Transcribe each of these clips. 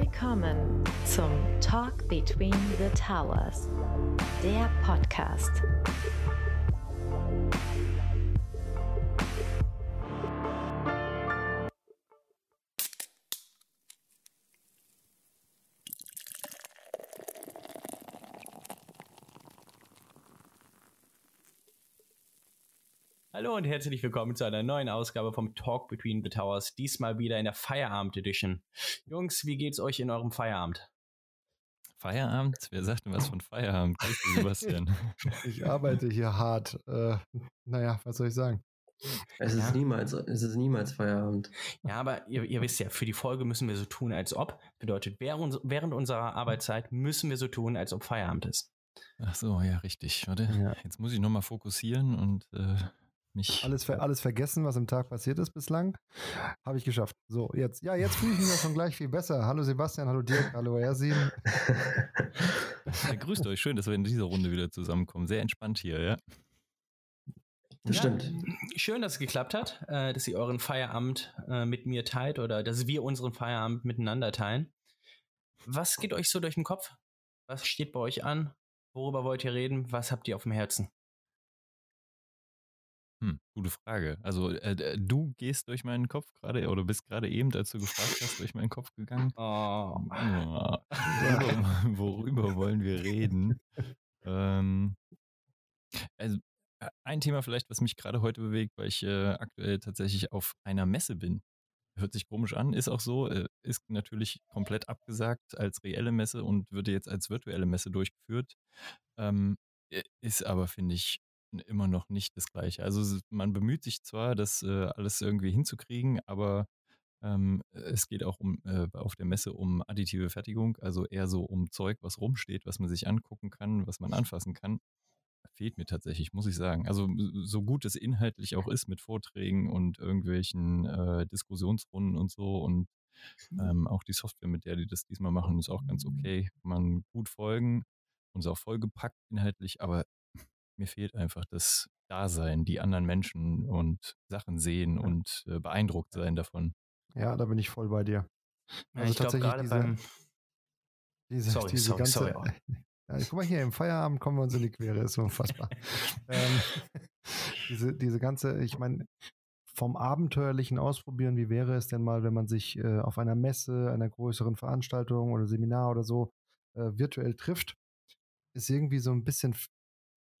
Willkommen zum Talk Between the Towers, der Podcast. Hallo und herzlich willkommen zu einer neuen Ausgabe vom Talk Between the Towers, diesmal wieder in der Feierabend Edition. Jungs, wie geht's euch in eurem Feierabend? Feierabend? Wer sagt denn was von Feierabend? Grüß dich, Sebastian. Ich arbeite hier hart. Äh, naja, was soll ich sagen? Es ist, niemals, es ist niemals Feierabend. Ja, aber ihr, ihr, wisst ja, für die Folge müssen wir so tun, als ob. Bedeutet, während, während unserer Arbeitszeit müssen wir so tun, als ob Feierabend ist. Ach so, ja, richtig. Warte, ja. jetzt muss ich nochmal fokussieren und äh, mich. Alles, alles vergessen, was im Tag passiert ist bislang. Habe ich geschafft. So, jetzt. Ja, jetzt fühle ich mich ja schon gleich viel besser. Hallo Sebastian, hallo Dirk, hallo Ersin. Ja, grüßt euch. Schön, dass wir in dieser Runde wieder zusammenkommen. Sehr entspannt hier, ja. Das ja, stimmt. Schön, dass es geklappt hat, äh, dass ihr euren Feierabend äh, mit mir teilt oder dass wir unseren Feierabend miteinander teilen. Was geht euch so durch den Kopf? Was steht bei euch an? Worüber wollt ihr reden? Was habt ihr auf dem Herzen? Hm, gute Frage. Also äh, du gehst durch meinen Kopf gerade oder bist gerade eben, als du gefragt hast, durch meinen Kopf gegangen. Oh. oh. Worüber, worüber wollen wir reden? ähm, also äh, ein Thema vielleicht, was mich gerade heute bewegt, weil ich äh, aktuell tatsächlich auf einer Messe bin. Hört sich komisch an, ist auch so, äh, ist natürlich komplett abgesagt als reelle Messe und würde jetzt als virtuelle Messe durchgeführt. Ähm, ist aber, finde ich, immer noch nicht das Gleiche. Also man bemüht sich zwar, das äh, alles irgendwie hinzukriegen, aber ähm, es geht auch um äh, auf der Messe um additive Fertigung, also eher so um Zeug, was rumsteht, was man sich angucken kann, was man anfassen kann. Fehlt mir tatsächlich, muss ich sagen. Also so gut es inhaltlich auch ist mit Vorträgen und irgendwelchen äh, Diskussionsrunden und so und mhm. ähm, auch die Software, mit der die das diesmal machen, ist auch ganz okay. Man gut folgen und ist auch vollgepackt inhaltlich, aber mir fehlt einfach das Dasein, die anderen Menschen und Sachen sehen ja. und äh, beeindruckt sein davon. Ja, da bin ich voll bei dir. Also ich tatsächlich diese, beim diese, sorry, diese sorry, ganze, sorry. Ja, guck mal hier, im Feierabend kommen wir uns in die Quere, ist unfassbar. ähm, diese, diese ganze, ich meine, vom abenteuerlichen Ausprobieren, wie wäre es denn mal, wenn man sich äh, auf einer Messe, einer größeren Veranstaltung oder Seminar oder so äh, virtuell trifft, ist irgendwie so ein bisschen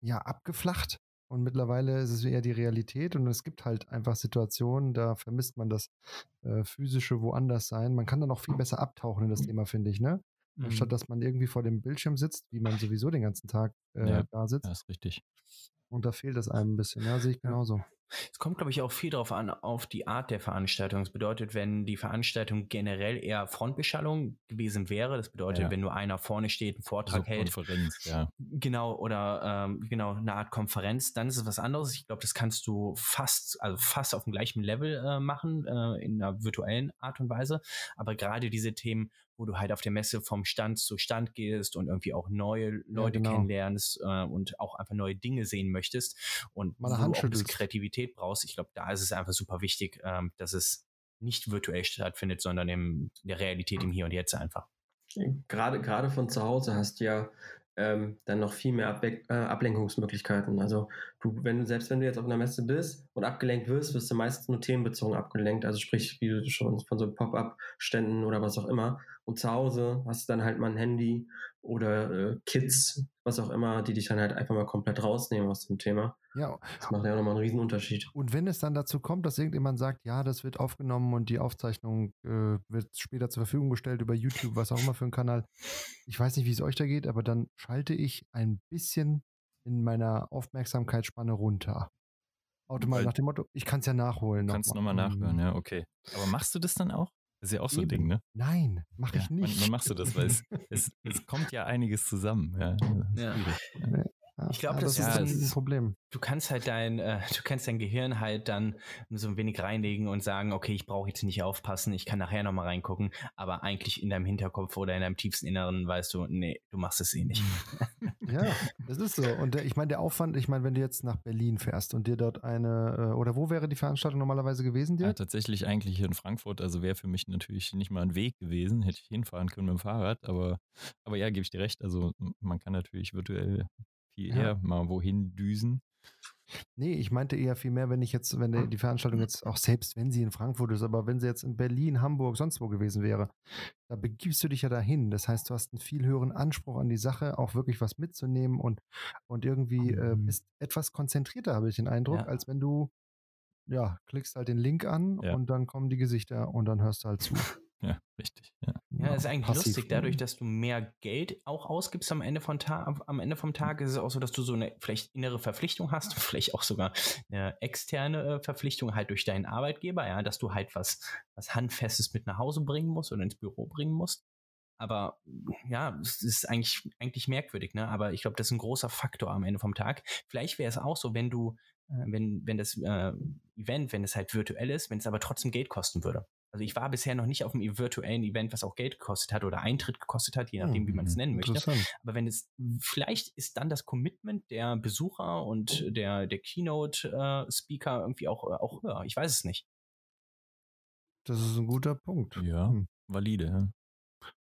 ja abgeflacht und mittlerweile ist es eher die Realität und es gibt halt einfach Situationen, da vermisst man das äh, physische woanders sein. Man kann dann auch viel besser abtauchen in das Thema, finde ich, ne? Mhm. Anstatt dass man irgendwie vor dem Bildschirm sitzt, wie man sowieso den ganzen Tag äh, ja, da sitzt. Das ist richtig. Und da fehlt es einem ein bisschen, ja, sehe ich genauso. Es kommt, glaube ich, auch viel darauf an, auf die Art der Veranstaltung. Das bedeutet, wenn die Veranstaltung generell eher Frontbeschallung gewesen wäre, das bedeutet, ja. wenn nur einer vorne steht, einen Vortrag also hält. Konferenz, ja. Genau, oder ähm, genau, eine Art Konferenz, dann ist es was anderes. Ich glaube, das kannst du fast, also fast auf dem gleichen Level äh, machen, äh, in einer virtuellen Art und Weise. Aber gerade diese Themen, wo du halt auf der Messe vom Stand zu Stand gehst und irgendwie auch neue Leute ja, genau. kennenlernst äh, und auch einfach neue Dinge sehen möchtest und Mal wo du auch Kreativität brauchst. Ich glaube, da ist es einfach super wichtig, ähm, dass es nicht virtuell stattfindet, sondern in der Realität im Hier und Jetzt einfach. Gerade, gerade von zu Hause hast du ja ähm, dann noch viel mehr Abwe äh, Ablenkungsmöglichkeiten. Also du, wenn du, selbst wenn du jetzt auf einer Messe bist und abgelenkt wirst, wirst du meistens nur themenbezogen abgelenkt. Also sprich, wie du schon von so Pop-up-Ständen oder was auch immer. Und zu Hause hast du dann halt mal ein Handy oder äh, Kids, was auch immer, die dich dann halt einfach mal komplett rausnehmen aus dem Thema. Ja. Das macht ja auch nochmal einen riesen Unterschied. Und wenn es dann dazu kommt, dass irgendjemand sagt, ja, das wird aufgenommen und die Aufzeichnung äh, wird später zur Verfügung gestellt über YouTube, was auch immer für ein Kanal. Ich weiß nicht, wie es euch da geht, aber dann schalte ich ein bisschen in meiner Aufmerksamkeitsspanne runter. Automatisch nach dem Motto, ich kann es ja nachholen. Kannst nochmal noch nachhören, ja, okay. Aber machst du das dann auch? Das ist ja auch so ein Ding, ne? Nein, mache ich ja, nicht. Man, man machst du das, weil es, es, es, kommt ja einiges zusammen. Ja. ja. Ich glaube, das, das, ist ein Problem. Du kannst halt dein, äh, du kannst dein Gehirn halt dann so ein wenig reinlegen und sagen, okay, ich brauche jetzt nicht aufpassen, ich kann nachher nochmal reingucken, aber eigentlich in deinem Hinterkopf oder in deinem tiefsten Inneren weißt du, nee, du machst es eh nicht. ja, das ist so. Und der, ich meine, der Aufwand, ich meine, wenn du jetzt nach Berlin fährst und dir dort eine, äh, oder wo wäre die Veranstaltung normalerweise gewesen dir? Ja, tatsächlich eigentlich hier in Frankfurt, also wäre für mich natürlich nicht mal ein Weg gewesen, hätte ich hinfahren können mit dem Fahrrad, aber, aber ja, gebe ich dir recht, also man kann natürlich virtuell viel ja. eher mal wohin düsen. Nee, ich meinte eher viel mehr, wenn ich jetzt, wenn die Veranstaltung jetzt, auch selbst wenn sie in Frankfurt ist, aber wenn sie jetzt in Berlin, Hamburg, sonst wo gewesen wäre, da begibst du dich ja dahin. Das heißt, du hast einen viel höheren Anspruch an die Sache, auch wirklich was mitzunehmen und, und irgendwie äh, mhm. bist etwas konzentrierter, habe ich den Eindruck, ja. als wenn du, ja, klickst halt den Link an ja. und dann kommen die Gesichter und dann hörst du halt zu. Ja, richtig. Ja, ja das ist eigentlich Passiv, lustig. Dadurch, dass du mehr Geld auch ausgibst am Ende, von Ta am Ende vom Tag, ist es auch so, dass du so eine vielleicht innere Verpflichtung hast, vielleicht auch sogar eine externe äh, Verpflichtung halt durch deinen Arbeitgeber, ja, dass du halt was, was Handfestes mit nach Hause bringen musst oder ins Büro bringen musst. Aber ja, es ist eigentlich, eigentlich merkwürdig, ne? Aber ich glaube, das ist ein großer Faktor am Ende vom Tag. Vielleicht wäre es auch so, wenn du, äh, wenn, wenn das äh, Event, wenn es halt virtuell ist, wenn es aber trotzdem Geld kosten würde. Also ich war bisher noch nicht auf einem virtuellen Event, was auch Geld gekostet hat oder Eintritt gekostet hat, je nachdem, wie man es hm, nennen möchte. Aber wenn es, vielleicht ist dann das Commitment der Besucher und der, der Keynote-Speaker äh, irgendwie auch, auch höher. Ich weiß es nicht. Das ist ein guter Punkt. Ja, hm. valide. Ja.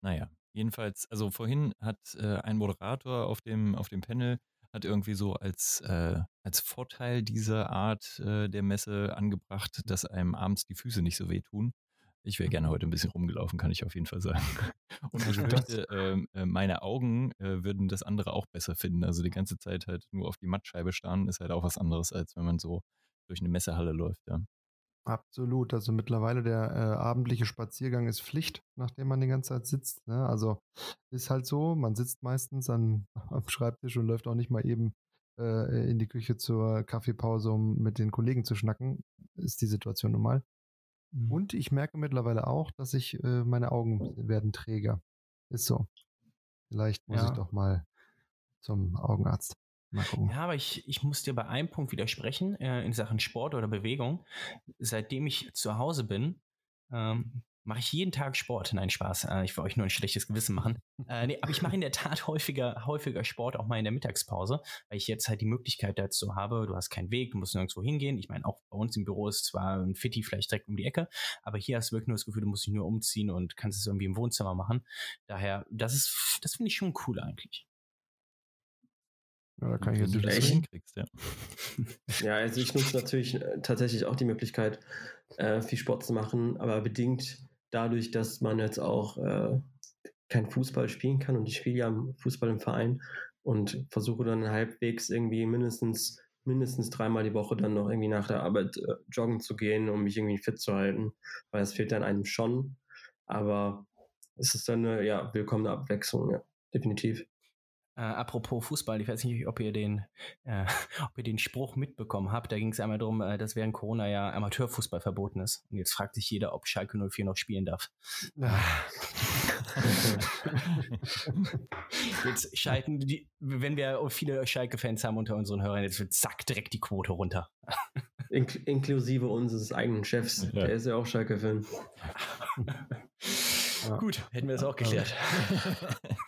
Naja, jedenfalls, also vorhin hat äh, ein Moderator auf dem, auf dem Panel hat irgendwie so als, äh, als Vorteil dieser Art äh, der Messe angebracht, dass einem abends die Füße nicht so wehtun. Ich wäre gerne heute ein bisschen rumgelaufen, kann ich auf jeden Fall sagen. Und ich fürchte, ähm, äh, meine Augen äh, würden das andere auch besser finden. Also die ganze Zeit halt nur auf die Mattscheibe starren, ist halt auch was anderes, als wenn man so durch eine Messehalle läuft, ja. Absolut. Also mittlerweile der äh, abendliche Spaziergang ist Pflicht, nachdem man die ganze Zeit sitzt. Ne? Also ist halt so, man sitzt meistens an, am Schreibtisch und läuft auch nicht mal eben äh, in die Küche zur Kaffeepause, um mit den Kollegen zu schnacken. Ist die Situation normal. Mhm. Und ich merke mittlerweile auch, dass ich, äh, meine Augen werden träger. Ist so. Vielleicht muss ja. ich doch mal zum Augenarzt. Ja, aber ich, ich muss dir bei einem Punkt widersprechen, äh, in Sachen Sport oder Bewegung. Seitdem ich zu Hause bin, ähm, mache ich jeden Tag Sport. Nein, Spaß. Äh, ich will euch nur ein schlechtes Gewissen machen. Äh, nee, aber ich mache in der Tat häufiger, häufiger Sport, auch mal in der Mittagspause, weil ich jetzt halt die Möglichkeit dazu habe. Du hast keinen Weg, du musst nirgendwo hingehen. Ich meine, auch bei uns im Büro ist zwar ein Fitti vielleicht direkt um die Ecke, aber hier hast du wirklich nur das Gefühl, du musst dich nur umziehen und kannst es irgendwie im Wohnzimmer machen. Daher, das ist, das finde ich schon cool eigentlich. Ja, da kann ich jetzt nicht das hinkriegst, ja. ja, also ich nutze natürlich äh, tatsächlich auch die Möglichkeit, äh, viel Sport zu machen, aber bedingt dadurch, dass man jetzt auch äh, kein Fußball spielen kann und ich spiele ja Fußball im Verein und versuche dann halbwegs irgendwie mindestens mindestens dreimal die Woche dann noch irgendwie nach der Arbeit äh, joggen zu gehen, um mich irgendwie fit zu halten, weil es fehlt dann einem schon. Aber es ist dann eine ja, willkommene Abwechslung, ja, definitiv. Äh, apropos Fußball, ich weiß nicht, ob ihr den, äh, ob ihr den Spruch mitbekommen habt. Da ging es einmal darum, äh, dass während Corona ja Amateurfußball verboten ist. Und jetzt fragt sich jeder, ob Schalke 04 noch spielen darf. jetzt schalten die, wenn wir viele Schalke-Fans haben unter unseren Hörern, jetzt wird zack direkt die Quote runter. inklusive unseres eigenen Chefs. Ja. Der ist ja auch Schalke-Fan. Ja. Gut, hätten wir das auch geklärt.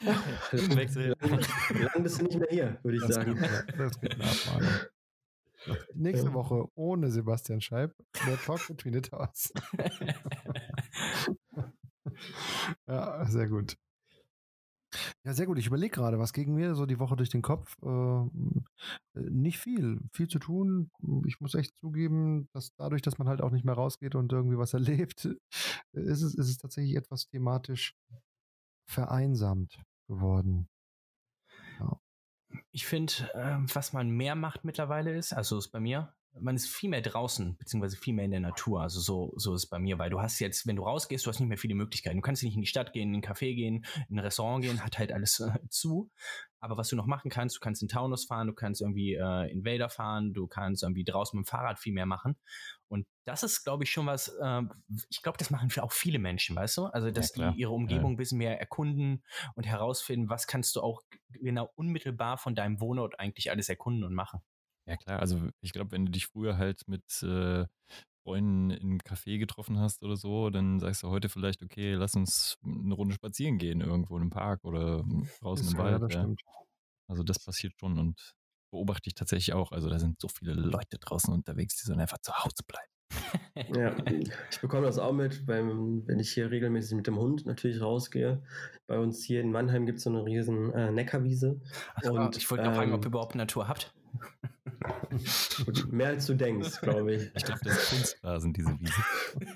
Bist du nicht mehr hier, würde ich das sagen. Geht, das geht Nächste Woche ohne Sebastian Scheib, der Talk between the Towers. ja, sehr gut. Ja, sehr gut. Ich überlege gerade, was gegen mir so die Woche durch den Kopf? Äh, nicht viel. Viel zu tun. Ich muss echt zugeben, dass dadurch, dass man halt auch nicht mehr rausgeht und irgendwie was erlebt, ist es, ist es tatsächlich etwas thematisch vereinsamt geworden. Ja. Ich finde, äh, was man mehr macht mittlerweile ist, also ist bei mir, man ist viel mehr draußen, beziehungsweise viel mehr in der Natur. Also so, so ist es bei mir, weil du hast jetzt, wenn du rausgehst, du hast nicht mehr viele Möglichkeiten. Du kannst nicht in die Stadt gehen, in ein Café gehen, in ein Restaurant gehen, hat halt alles äh, zu. Aber was du noch machen kannst, du kannst in Taunus fahren, du kannst irgendwie äh, in Wälder fahren, du kannst irgendwie draußen mit dem Fahrrad viel mehr machen. Und das ist, glaube ich, schon was, äh, ich glaube, das machen auch viele Menschen, weißt du? Also, dass ja, die ihre Umgebung ja. ein bisschen mehr erkunden und herausfinden, was kannst du auch genau unmittelbar von deinem Wohnort eigentlich alles erkunden und machen. Ja klar, also ich glaube, wenn du dich früher halt mit äh, Freunden im Café getroffen hast oder so, dann sagst du heute vielleicht, okay, lass uns eine Runde spazieren gehen irgendwo im Park oder draußen im Wald. Ja, das. Also das passiert schon und beobachte ich tatsächlich auch. Also da sind so viele Leute draußen unterwegs, die sollen einfach zu Hause bleiben. ja, ich bekomme das auch mit, beim, wenn ich hier regelmäßig mit dem Hund natürlich rausgehe. Bei uns hier in Mannheim gibt es so eine riesen äh, Neckarwiese. Ach, und, ich wollte ähm, fragen, ob ähm, ihr überhaupt Natur habt. Mehr als du denkst, glaube ich. Ich glaube, das ist Kunstrasen, diese Wiese.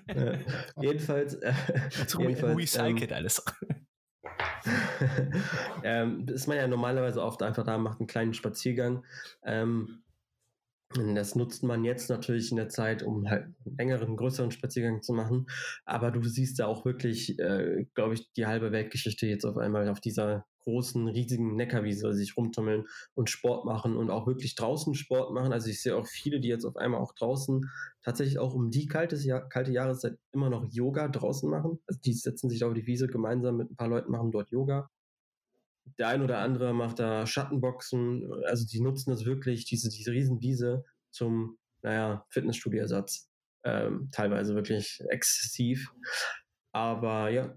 Ja, jedenfalls. Äh, jedenfalls recycelt ähm, alles. ähm, ist man ja normalerweise oft einfach da, macht einen kleinen Spaziergang. Ähm, das nutzt man jetzt natürlich in der Zeit, um halt einen längeren, größeren Spaziergang zu machen. Aber du siehst da auch wirklich, äh, glaube ich, die halbe Weltgeschichte jetzt auf einmal auf dieser großen, riesigen Neckarwiese sich rumtummeln und Sport machen und auch wirklich draußen Sport machen. Also ich sehe auch viele, die jetzt auf einmal auch draußen tatsächlich auch um die kalte, kalte Jahreszeit immer noch Yoga draußen machen. Also die setzen sich auf die Wiese gemeinsam mit ein paar Leuten, machen dort Yoga. Der ein oder andere macht da Schattenboxen. Also die nutzen das wirklich, diese, diese Riesenwiese zum, naja, Fitnessstudiersatz. Ähm, teilweise wirklich exzessiv. Aber ja,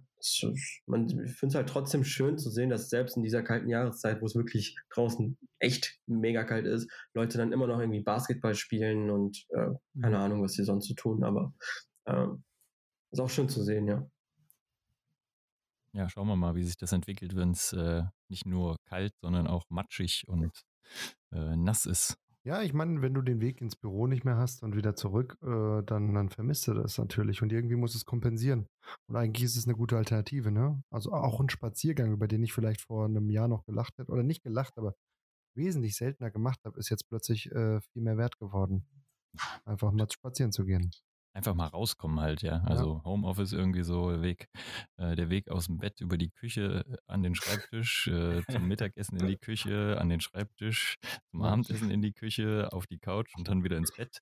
man finde es halt trotzdem schön zu sehen, dass selbst in dieser kalten Jahreszeit, wo es wirklich draußen echt mega kalt ist, Leute dann immer noch irgendwie Basketball spielen und äh, keine mhm. Ahnung, was sie sonst so tun, aber äh, ist auch schön zu sehen, ja. Ja, schauen wir mal, wie sich das entwickelt, wenn es äh, nicht nur kalt, sondern auch matschig und äh, nass ist. Ja, ich meine, wenn du den Weg ins Büro nicht mehr hast und wieder zurück, äh, dann, dann vermisst du das natürlich und irgendwie muss es kompensieren. Und eigentlich ist es eine gute Alternative, ne? Also auch ein Spaziergang, über den ich vielleicht vor einem Jahr noch gelacht hätte, oder nicht gelacht, aber wesentlich seltener gemacht habe, ist jetzt plötzlich äh, viel mehr wert geworden. Einfach mal spazieren zu gehen einfach mal rauskommen halt, ja. Also ja. Homeoffice irgendwie so Weg, äh, der Weg aus dem Bett über die Küche äh, an den Schreibtisch, äh, zum Mittagessen in die Küche, an den Schreibtisch, zum Abendessen in die Küche, auf die Couch und dann wieder ins Bett.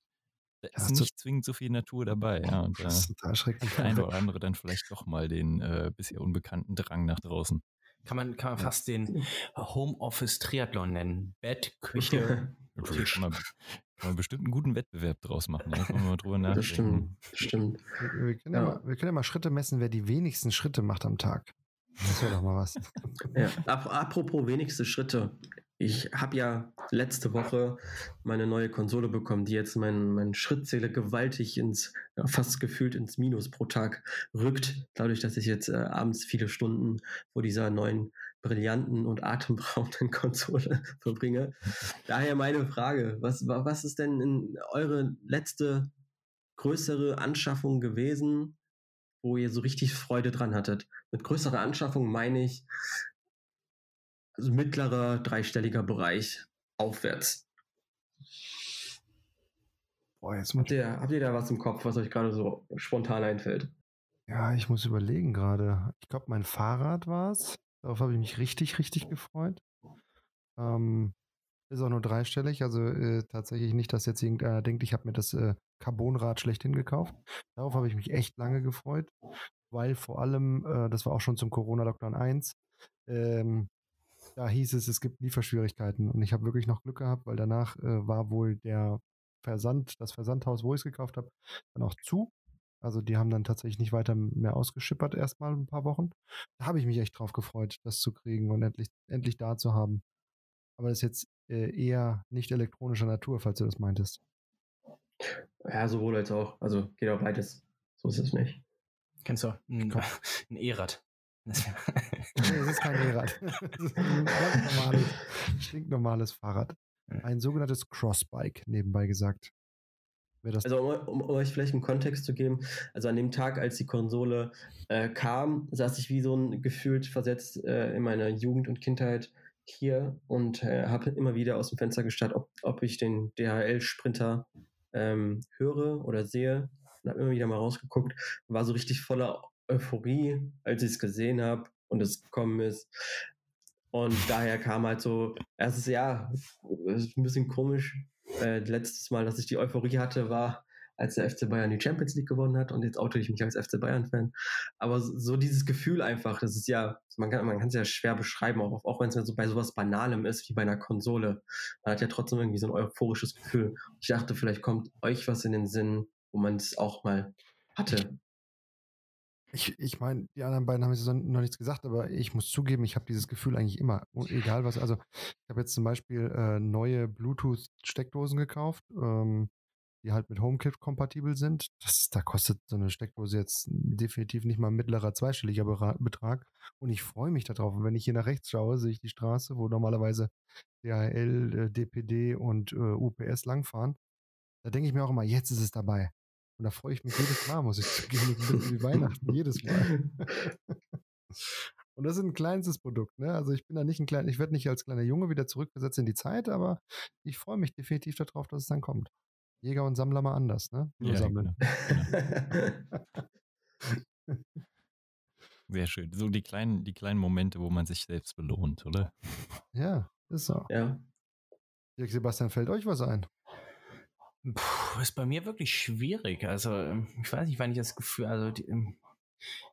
Da ist ja, nicht zwingend so viel Natur dabei, ja. Und das ist total schrecklich. der eine oder andere dann vielleicht doch mal den äh, bisher unbekannten Drang nach draußen. Kann man, kann man fast den Homeoffice Triathlon nennen. Bett, Küche, Tisch. Kann man, bestimmt einen guten Wettbewerb draus machen. Da kann man mal drüber nachdenken. Das stimmt. Das stimmt. Wir, wir, können ja. ja mal, wir können ja mal Schritte messen, wer die wenigsten Schritte macht am Tag. Das wäre doch mal was. Ja, apropos wenigste Schritte. Ich habe ja letzte Woche meine neue Konsole bekommen, die jetzt meinen mein Schrittzähler gewaltig ins, ja, fast gefühlt ins Minus pro Tag rückt. Dadurch, dass ich jetzt äh, abends viele Stunden vor dieser neuen brillanten und atemberaubenden Konsole verbringe. Daher meine Frage, was, was ist denn eure letzte größere Anschaffung gewesen, wo ihr so richtig Freude dran hattet? Mit größerer Anschaffung meine ich also mittlerer dreistelliger Bereich aufwärts. Boah, jetzt habt, ihr, habt ihr da was im Kopf, was euch gerade so spontan einfällt? Ja, ich muss überlegen gerade. Ich glaube, mein Fahrrad war es. Darauf habe ich mich richtig, richtig gefreut. Ähm, ist auch nur dreistellig, also äh, tatsächlich nicht, dass jetzt irgendeiner denkt, ich habe mir das äh, Carbonrad schlechthin gekauft. Darauf habe ich mich echt lange gefreut, weil vor allem, äh, das war auch schon zum Corona-Lockdown 1, ähm, da hieß es, es gibt Lieferschwierigkeiten und ich habe wirklich noch Glück gehabt, weil danach äh, war wohl der Versand, das Versandhaus, wo ich es gekauft habe, dann auch zu also die haben dann tatsächlich nicht weiter mehr ausgeschippert erstmal ein paar Wochen. Da habe ich mich echt drauf gefreut, das zu kriegen und endlich, endlich da zu haben. Aber das ist jetzt äh, eher nicht elektronischer Natur, falls du das meintest. Ja, sowohl als auch. Also geht auch beides. So ist es nicht. Kennst du ein, ein E-Rad? nee, es ist kein E-Rad. Das ist ein ganz normales, stinknormales Fahrrad. Ein sogenanntes Crossbike, nebenbei gesagt also um, um, euch vielleicht einen Kontext zu geben, also an dem Tag, als die Konsole äh, kam, saß ich wie so ein gefühlt versetzt äh, in meiner Jugend und Kindheit hier und äh, habe immer wieder aus dem Fenster gestarrt, ob, ob ich den DHL-Sprinter ähm, höre oder sehe und habe immer wieder mal rausgeguckt war so richtig voller Euphorie, als ich es gesehen habe und es gekommen ist. Und daher kam halt so, erstes Jahr, ist ein bisschen komisch, äh, letztes Mal, dass ich die Euphorie hatte, war, als der FC Bayern die Champions League gewonnen hat und jetzt oute ich mich als FC Bayern-Fan. Aber so dieses Gefühl einfach, das ist ja, man kann man es ja schwer beschreiben, auch, auch wenn es so bei sowas Banalem ist wie bei einer Konsole. Man hat ja trotzdem irgendwie so ein euphorisches Gefühl. Ich dachte, vielleicht kommt euch was in den Sinn, wo man es auch mal hatte. Ich, ich meine, die anderen beiden haben jetzt noch nichts gesagt, aber ich muss zugeben, ich habe dieses Gefühl eigentlich immer, egal was. Also ich habe jetzt zum Beispiel äh, neue Bluetooth-Steckdosen gekauft, ähm, die halt mit HomeKit kompatibel sind. Das, da kostet so eine Steckdose jetzt definitiv nicht mal ein mittlerer zweistelliger Betrag. Und ich freue mich darauf. Und wenn ich hier nach rechts schaue, sehe ich die Straße, wo normalerweise DHL, äh, DPD und äh, UPS langfahren. Da denke ich mir auch immer, jetzt ist es dabei. Und da freue ich mich jedes Mal, muss ich zugeben, wie Weihnachten, jedes Mal. Und das ist ein kleinstes Produkt, ne? Also ich bin da nicht ein kleiner, ich werde nicht als kleiner Junge wieder zurückversetzt in die Zeit, aber ich freue mich definitiv darauf, dass es dann kommt. Jäger und Sammler mal anders, ne? Nur ja, sammeln. Genau. Sehr schön. So die kleinen, die kleinen Momente, wo man sich selbst belohnt, oder? Ja, ist so. Ja. Dirk Sebastian, fällt euch was ein? Puh, ist bei mir wirklich schwierig. Also, ähm, ich weiß nicht, wann ich das Gefühl, also die, ähm,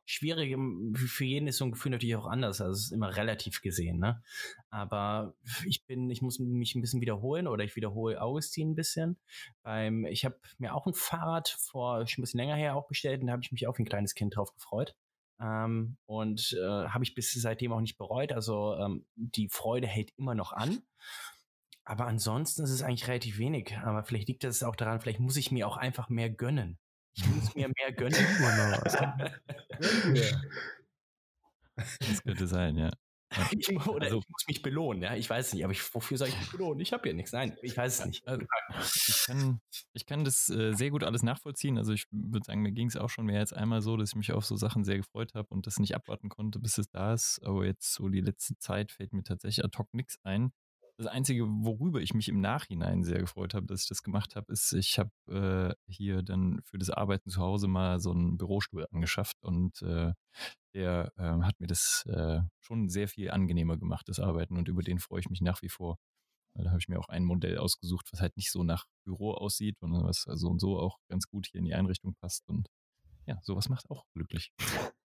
schwierig, für jeden ist so ein Gefühl natürlich auch anders. Also es ist immer relativ gesehen, ne? Aber ich bin, ich muss mich ein bisschen wiederholen oder ich wiederhole Augustin ein bisschen. Beim, ich habe mir auch ein Fahrrad vor schon ein bisschen länger her auch bestellt und da habe ich mich auch wie ein kleines Kind drauf gefreut. Ähm, und äh, habe ich bis seitdem auch nicht bereut. Also ähm, die Freude hält immer noch an. Aber ansonsten ist es eigentlich relativ wenig. Aber vielleicht liegt das auch daran, vielleicht muss ich mir auch einfach mehr gönnen. Ich muss mir mehr gönnen. das könnte sein, ja. Ich, oder also, ich muss mich belohnen, ja. Ich weiß nicht, aber ich, wofür soll ich mich belohnen? Ich habe ja nichts. Nein, ich weiß es nicht. Also, ich, kann, ich kann das äh, sehr gut alles nachvollziehen. Also ich würde sagen, mir ging es auch schon mehr als einmal so, dass ich mich auf so Sachen sehr gefreut habe und das nicht abwarten konnte, bis es da ist. Aber jetzt so die letzte Zeit fällt mir tatsächlich ad hoc nichts ein. Das Einzige, worüber ich mich im Nachhinein sehr gefreut habe, dass ich das gemacht habe, ist, ich habe äh, hier dann für das Arbeiten zu Hause mal so einen Bürostuhl angeschafft und äh, der äh, hat mir das äh, schon sehr viel angenehmer gemacht, das Arbeiten und über den freue ich mich nach wie vor. Da habe ich mir auch ein Modell ausgesucht, was halt nicht so nach Büro aussieht, sondern was so und so auch ganz gut hier in die Einrichtung passt und ja, sowas macht auch glücklich.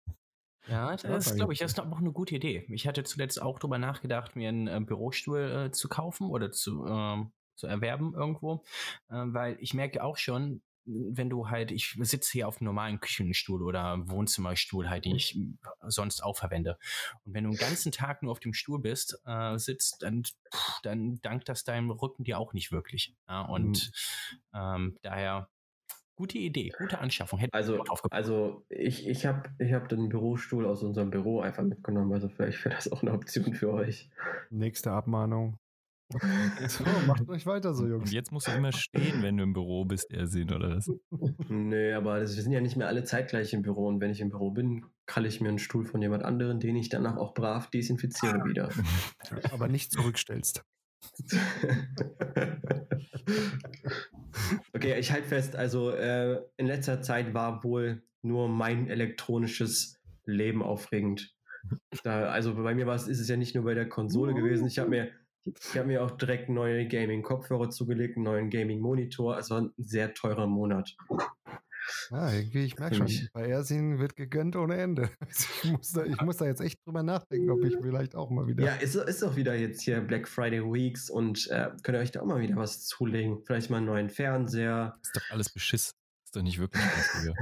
Ja, das ist, glaube ich, das ist auch eine gute Idee. Ich hatte zuletzt auch darüber nachgedacht, mir einen äh, Bürostuhl äh, zu kaufen oder zu, äh, zu erwerben irgendwo, äh, weil ich merke auch schon, wenn du halt, ich sitze hier auf einem normalen Küchenstuhl oder Wohnzimmerstuhl halt, den ich sonst auch verwende. Und wenn du den ganzen Tag nur auf dem Stuhl bist, äh, sitzt, dann, dann dankt das deinem Rücken dir auch nicht wirklich. Ja, und mhm. ähm, daher Gute Idee, gute Anschaffung. Hätte also, also ich, ich habe ich hab den Bürostuhl aus unserem Büro einfach mitgenommen. Also vielleicht wäre das auch eine Option für euch. Nächste Abmahnung. so, macht euch weiter so, Jungs. Und jetzt musst du immer stehen, wenn du im Büro bist, Ersin, oder was? Nö, aber das, wir sind ja nicht mehr alle zeitgleich im Büro. Und wenn ich im Büro bin, kralle ich mir einen Stuhl von jemand anderen, den ich danach auch brav desinfiziere wieder. aber nicht zurückstellst. Okay, ich halte fest, also äh, in letzter Zeit war wohl nur mein elektronisches Leben aufregend. Da, also bei mir ist es ja nicht nur bei der Konsole gewesen. Ich habe mir, ich mir auch direkt neue Gaming-Kopfhörer zugelegt, einen neuen Gaming-Monitor. Es war ein sehr teurer Monat. Ja, irgendwie, ich merke schon, bei Ersin wird gegönnt ohne Ende. Ich muss, da, ich muss da jetzt echt drüber nachdenken, ob ich vielleicht auch mal wieder. Ja, ist, ist auch wieder jetzt hier Black Friday Weeks und äh, könnt ihr euch da auch mal wieder was zulegen. Vielleicht mal einen neuen Fernseher. Ist doch alles Beschiss. Ist doch nicht wirklich günstiger.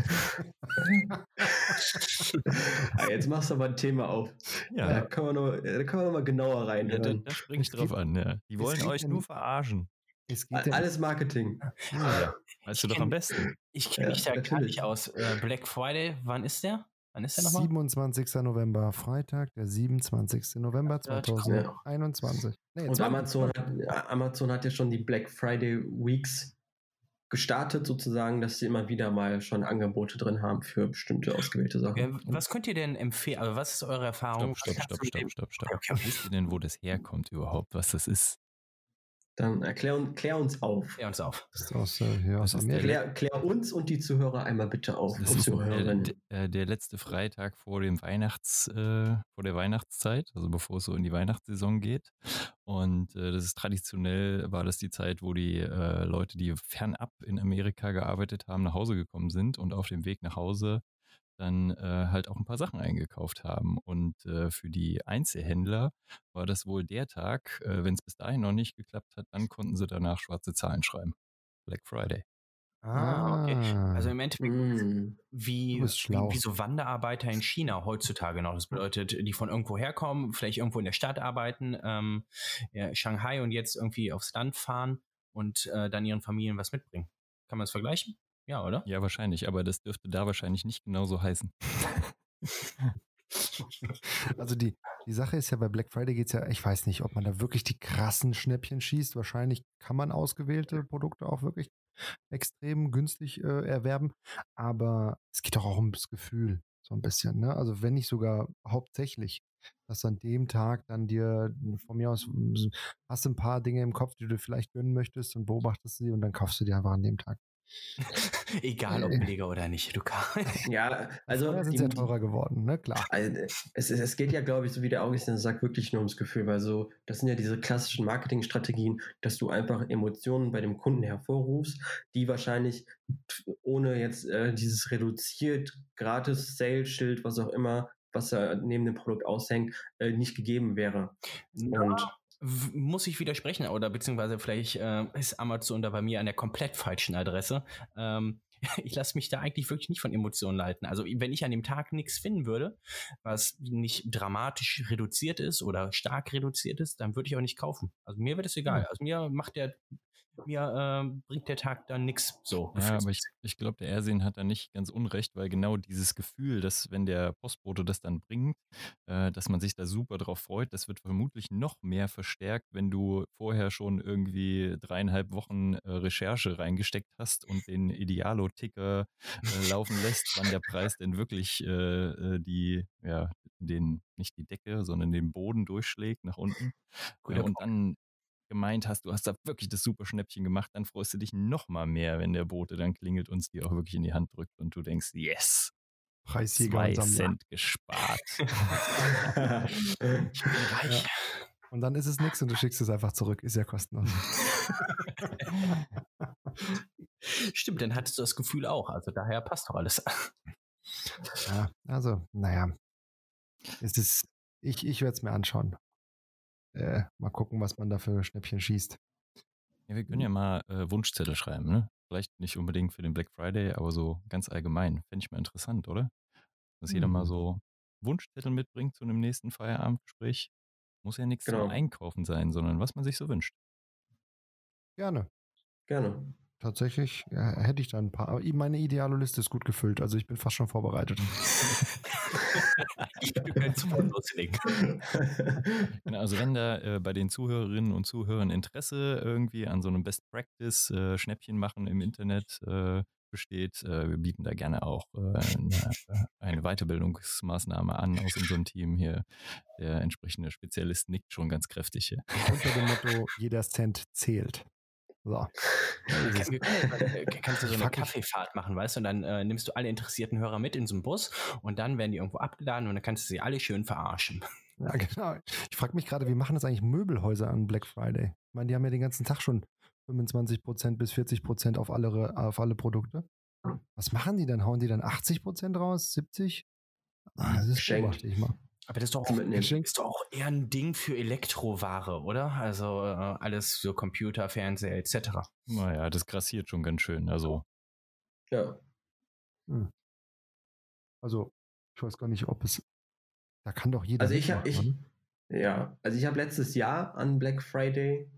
ja, jetzt machst du aber ein Thema auf. Ja. Da kann man noch, da kann man noch mal genauer rein. Ja, da, da springe ich drauf an, ja. Die wollen euch nur verarschen. Alles Marketing. Ja, weißt du doch am besten. Ich kenne mich da gar nicht aus. Äh, Black Friday, wann ist der? Wann ist der nochmal? 27. November, Freitag, der 27. November 2021. Nee, Und Amazon hat, Amazon hat ja schon die Black Friday Weeks gestartet, sozusagen, dass sie immer wieder mal schon Angebote drin haben für bestimmte ausgewählte Sachen. was könnt ihr denn empfehlen? Also was ist eure Erfahrung? Stopp, stopp, stopp, stopp, stopp, stopp. Okay. Wisst ihr denn, wo das herkommt überhaupt, was das ist? Dann erklär, klär uns auf. Klär uns auf. Das ist aus, äh, ja, aus klär, klär, uns und die Zuhörer einmal bitte auf. Das ist der, äh, der, letzte Freitag vor dem Weihnachts, äh, vor der Weihnachtszeit, also bevor es so in die Weihnachtssaison geht. Und äh, das ist traditionell, war das die Zeit, wo die äh, Leute, die fernab in Amerika gearbeitet haben, nach Hause gekommen sind und auf dem Weg nach Hause dann äh, halt auch ein paar Sachen eingekauft haben. Und äh, für die Einzelhändler war das wohl der Tag, äh, wenn es bis dahin noch nicht geklappt hat, dann konnten sie danach schwarze Zahlen schreiben. Black Friday. Ah, okay. Also im Endeffekt mm. wie, wie, wie, so Wanderarbeiter in China heutzutage noch. Das bedeutet, die von irgendwo herkommen, vielleicht irgendwo in der Stadt arbeiten, ähm, ja, Shanghai und jetzt irgendwie aufs Land fahren und äh, dann ihren Familien was mitbringen. Kann man das vergleichen? Ja, oder? Ja, wahrscheinlich, aber das dürfte da wahrscheinlich nicht genauso heißen. also die, die Sache ist ja, bei Black Friday geht es ja, ich weiß nicht, ob man da wirklich die krassen Schnäppchen schießt. Wahrscheinlich kann man ausgewählte Produkte auch wirklich extrem günstig äh, erwerben. Aber es geht doch auch ums Gefühl, so ein bisschen. Ne? Also wenn nicht sogar hauptsächlich, dass an dem Tag dann dir von mir aus hast du ein paar Dinge im Kopf, die du vielleicht gönnen möchtest und beobachtest sie und dann kaufst du dir einfach an dem Tag. Egal ob äh. billiger oder nicht, Luca. ja, also. Die sind sehr teurer geworden, ne? Klar. Also, es, es geht ja, glaube ich, so wie der Augustin sagt, wirklich nur ums Gefühl, weil so, das sind ja diese klassischen Marketingstrategien, dass du einfach Emotionen bei dem Kunden hervorrufst, die wahrscheinlich ohne jetzt äh, dieses reduziert, gratis Sales-Schild, was auch immer, was da neben dem Produkt aushängt, äh, nicht gegeben wäre. Ja. Und muss ich widersprechen oder beziehungsweise vielleicht äh, ist Amazon da bei mir an der komplett falschen Adresse. Ähm, ich lasse mich da eigentlich wirklich nicht von Emotionen leiten. Also wenn ich an dem Tag nichts finden würde, was nicht dramatisch reduziert ist oder stark reduziert ist, dann würde ich auch nicht kaufen. Also mir wird es egal. Hm. Also mir macht der mir äh, bringt der Tag dann nichts so. Ja, aber ich, ich glaube, der Ersin hat da nicht ganz unrecht, weil genau dieses Gefühl, dass wenn der Postbote das dann bringt, äh, dass man sich da super drauf freut, das wird vermutlich noch mehr verstärkt, wenn du vorher schon irgendwie dreieinhalb Wochen äh, Recherche reingesteckt hast und den Idealo-Ticker äh, laufen lässt, wann der Preis denn wirklich äh, äh, die, ja, den, nicht die Decke, sondern den Boden durchschlägt nach unten. und dann gemeint hast, du hast da wirklich das super Schnäppchen gemacht, dann freust du dich noch mal mehr, wenn der Bote dann klingelt und es dir auch wirklich in die Hand drückt und du denkst, yes, Preisjäger zwei Cent gespart. ich bin reich. Ja. Und dann ist es nichts und du schickst es einfach zurück. Ist ja kostenlos. Stimmt, dann hattest du das Gefühl auch. Also daher passt doch alles. Ja, also, naja. Es ist, ich, ich werde es mir anschauen äh, mal gucken, was man da für Schnäppchen schießt. Ja, wir können ja mal äh, Wunschzettel schreiben, ne? Vielleicht nicht unbedingt für den Black Friday, aber so ganz allgemein. Fände ich mal interessant, oder? Dass mhm. jeder mal hm. so Wunschzettel mitbringt zu einem nächsten Feierabendgespräch. Muss ja nichts genau. zum Einkaufen sein, sondern was man sich so wünscht. Gerne. Gerne tatsächlich ja, hätte ich da ein paar. Aber meine ideale Liste ist gut gefüllt, also ich bin fast schon vorbereitet. ich bin sofort loslegen. Genau, also wenn da äh, bei den Zuhörerinnen und Zuhörern Interesse irgendwie an so einem Best Practice äh, Schnäppchen machen im Internet äh, besteht, äh, wir bieten da gerne auch äh, eine, eine, Weiterbildungsmaßnahme an aus unserem Team hier. Der entsprechende Spezialist nickt schon ganz kräftig hier. Unter dem Motto, jeder Cent zählt. So. kannst du so eine Kaffeefahrt machen, weißt du? Und dann äh, nimmst du alle interessierten Hörer mit in so einen Bus und dann werden die irgendwo abgeladen und dann kannst du sie alle schön verarschen. Ja, genau. Ich frage mich gerade, wie machen das eigentlich Möbelhäuser an Black Friday? Ich meine, die haben ja den ganzen Tag schon 25% bis 40% auf alle, auf alle Produkte. Was machen die dann? Hauen die dann 80% raus? 70? Ah, das ist beobachte ich mal. Aber das ist doch, auch, ist doch auch eher ein Ding für Elektroware, oder? Also äh, alles für Computer, Fernseher etc. Naja, das grassiert schon ganz schön. Also. Ja. Hm. Also, ich weiß gar nicht, ob es. Da kann doch jeder. Also ich habe ich, ja, also ich habe letztes Jahr an Black Friday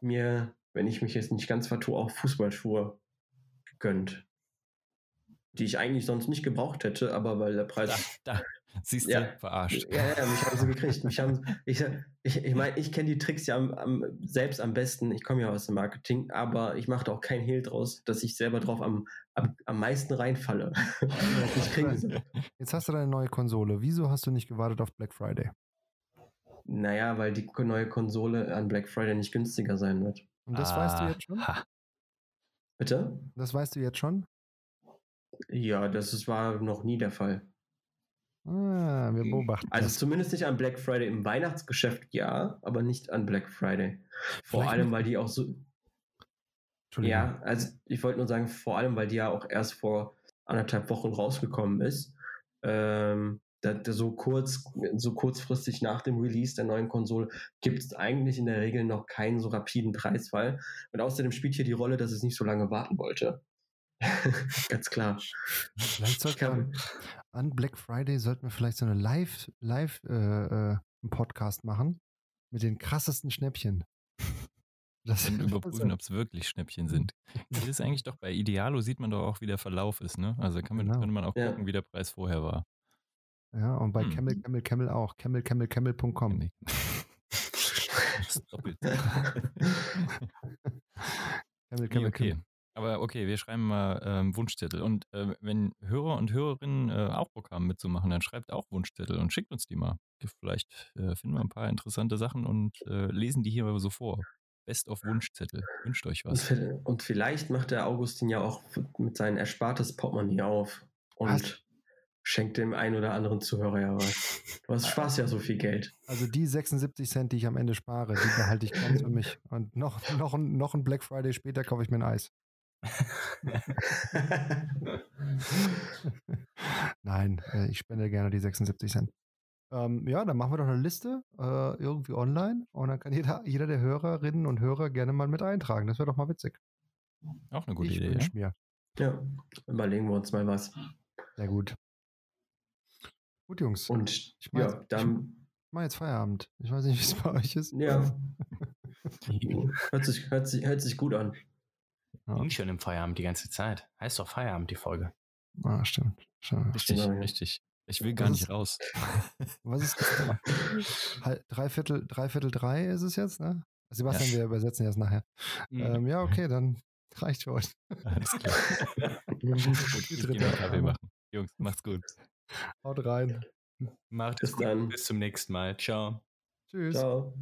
mir, wenn ich mich jetzt nicht ganz vertue, auch Fußballschuhe gegönnt. Die ich eigentlich sonst nicht gebraucht hätte, aber weil der Preis. Da, da, Siehst du, ja. verarscht. Ja, ja, mich haben sie gekriegt. Mich haben, ich ich, ich meine, ich kenne die Tricks ja am, am, selbst am besten. Ich komme ja aus dem Marketing, aber ich mache da auch kein Hehl draus, dass ich selber drauf am, am, am meisten reinfalle. Jetzt hast du deine neue Konsole. Wieso hast du nicht gewartet auf Black Friday? Naja, weil die neue Konsole an Black Friday nicht günstiger sein wird. Und das ah, weißt du jetzt schon? Ha. Bitte? Das weißt du jetzt schon? Ja, das ist, war noch nie der Fall. Ah, wir beobachten. Also das. zumindest nicht an Black Friday. Im Weihnachtsgeschäft ja, aber nicht an Black Friday. Vor Vielleicht allem, weil die auch so. Ja, also ich wollte nur sagen, vor allem, weil die ja auch erst vor anderthalb Wochen rausgekommen ist. Ähm, da, da so kurz, so kurzfristig nach dem Release der neuen Konsole gibt es eigentlich in der Regel noch keinen so rapiden Preisfall. Und außerdem spielt hier die Rolle, dass es nicht so lange warten wollte. Ganz klar. Man, an Black Friday sollten wir vielleicht so eine Live, Live äh, äh, Podcast machen mit den krassesten Schnäppchen. Das und überprüfen, ob es wirklich Schnäppchen sind. Das ist eigentlich doch bei Idealo sieht man doch auch, wie der Verlauf ist, ne? Also kann man, genau. könnte man auch ja. gucken, wie der Preis vorher war. Ja, und bei hm. Camel, Camel, Camel auch. CamelCamelCamel.com. das ist doppelt. Camel, Camel, okay. Aber okay, wir schreiben mal ähm, Wunschzettel. Und äh, wenn Hörer und Hörerinnen äh, auch Bock haben mitzumachen, dann schreibt auch Wunschzettel und schickt uns die mal. Vielleicht äh, finden wir ein paar interessante Sachen und äh, lesen die hier so vor. Best of Wunschzettel. Wünscht euch was. Und vielleicht macht der Augustin ja auch mit seinem erspartes Portemonnaie auf und was? schenkt dem einen oder anderen Zuhörer ja was. Du hast Spaß ja so viel Geld. Also die 76 Cent, die ich am Ende spare, die behalte ich ganz für mich. Und noch, noch, noch ein Black Friday später kaufe ich mir ein Eis. Nein, äh, ich spende gerne die 76 Cent. Ähm, ja, dann machen wir doch eine Liste äh, irgendwie online und dann kann jeder, jeder der Hörerinnen und Hörer gerne mal mit eintragen. Das wäre doch mal witzig. Auch eine gute ich Idee. Ja? Mir. ja, überlegen wir uns mal was. Sehr gut. Gut, Jungs. Und ich mach ja, jetzt, dann. Ich mach jetzt Feierabend. Ich weiß nicht, wie es bei euch ist. Ja. hört, sich, hört, sich, hört sich gut an. Ja. Ging schon im Feierabend die ganze Zeit. Heißt doch Feierabend, die Folge. Ah, stimmt. stimmt. Richtig, genau. richtig. Ich will gar was nicht ist, raus. Was ist das? drei, Viertel, drei Viertel drei ist es jetzt, ne? Sebastian, ja. wir übersetzen jetzt nachher. Mhm. Ähm, ja, okay, dann reicht für euch. Alles klar. gut, ich gehe Kaffee machen. Jungs, macht's gut. Haut rein. Macht es gut. Bis zum nächsten Mal. Ciao. Tschüss. Ciao.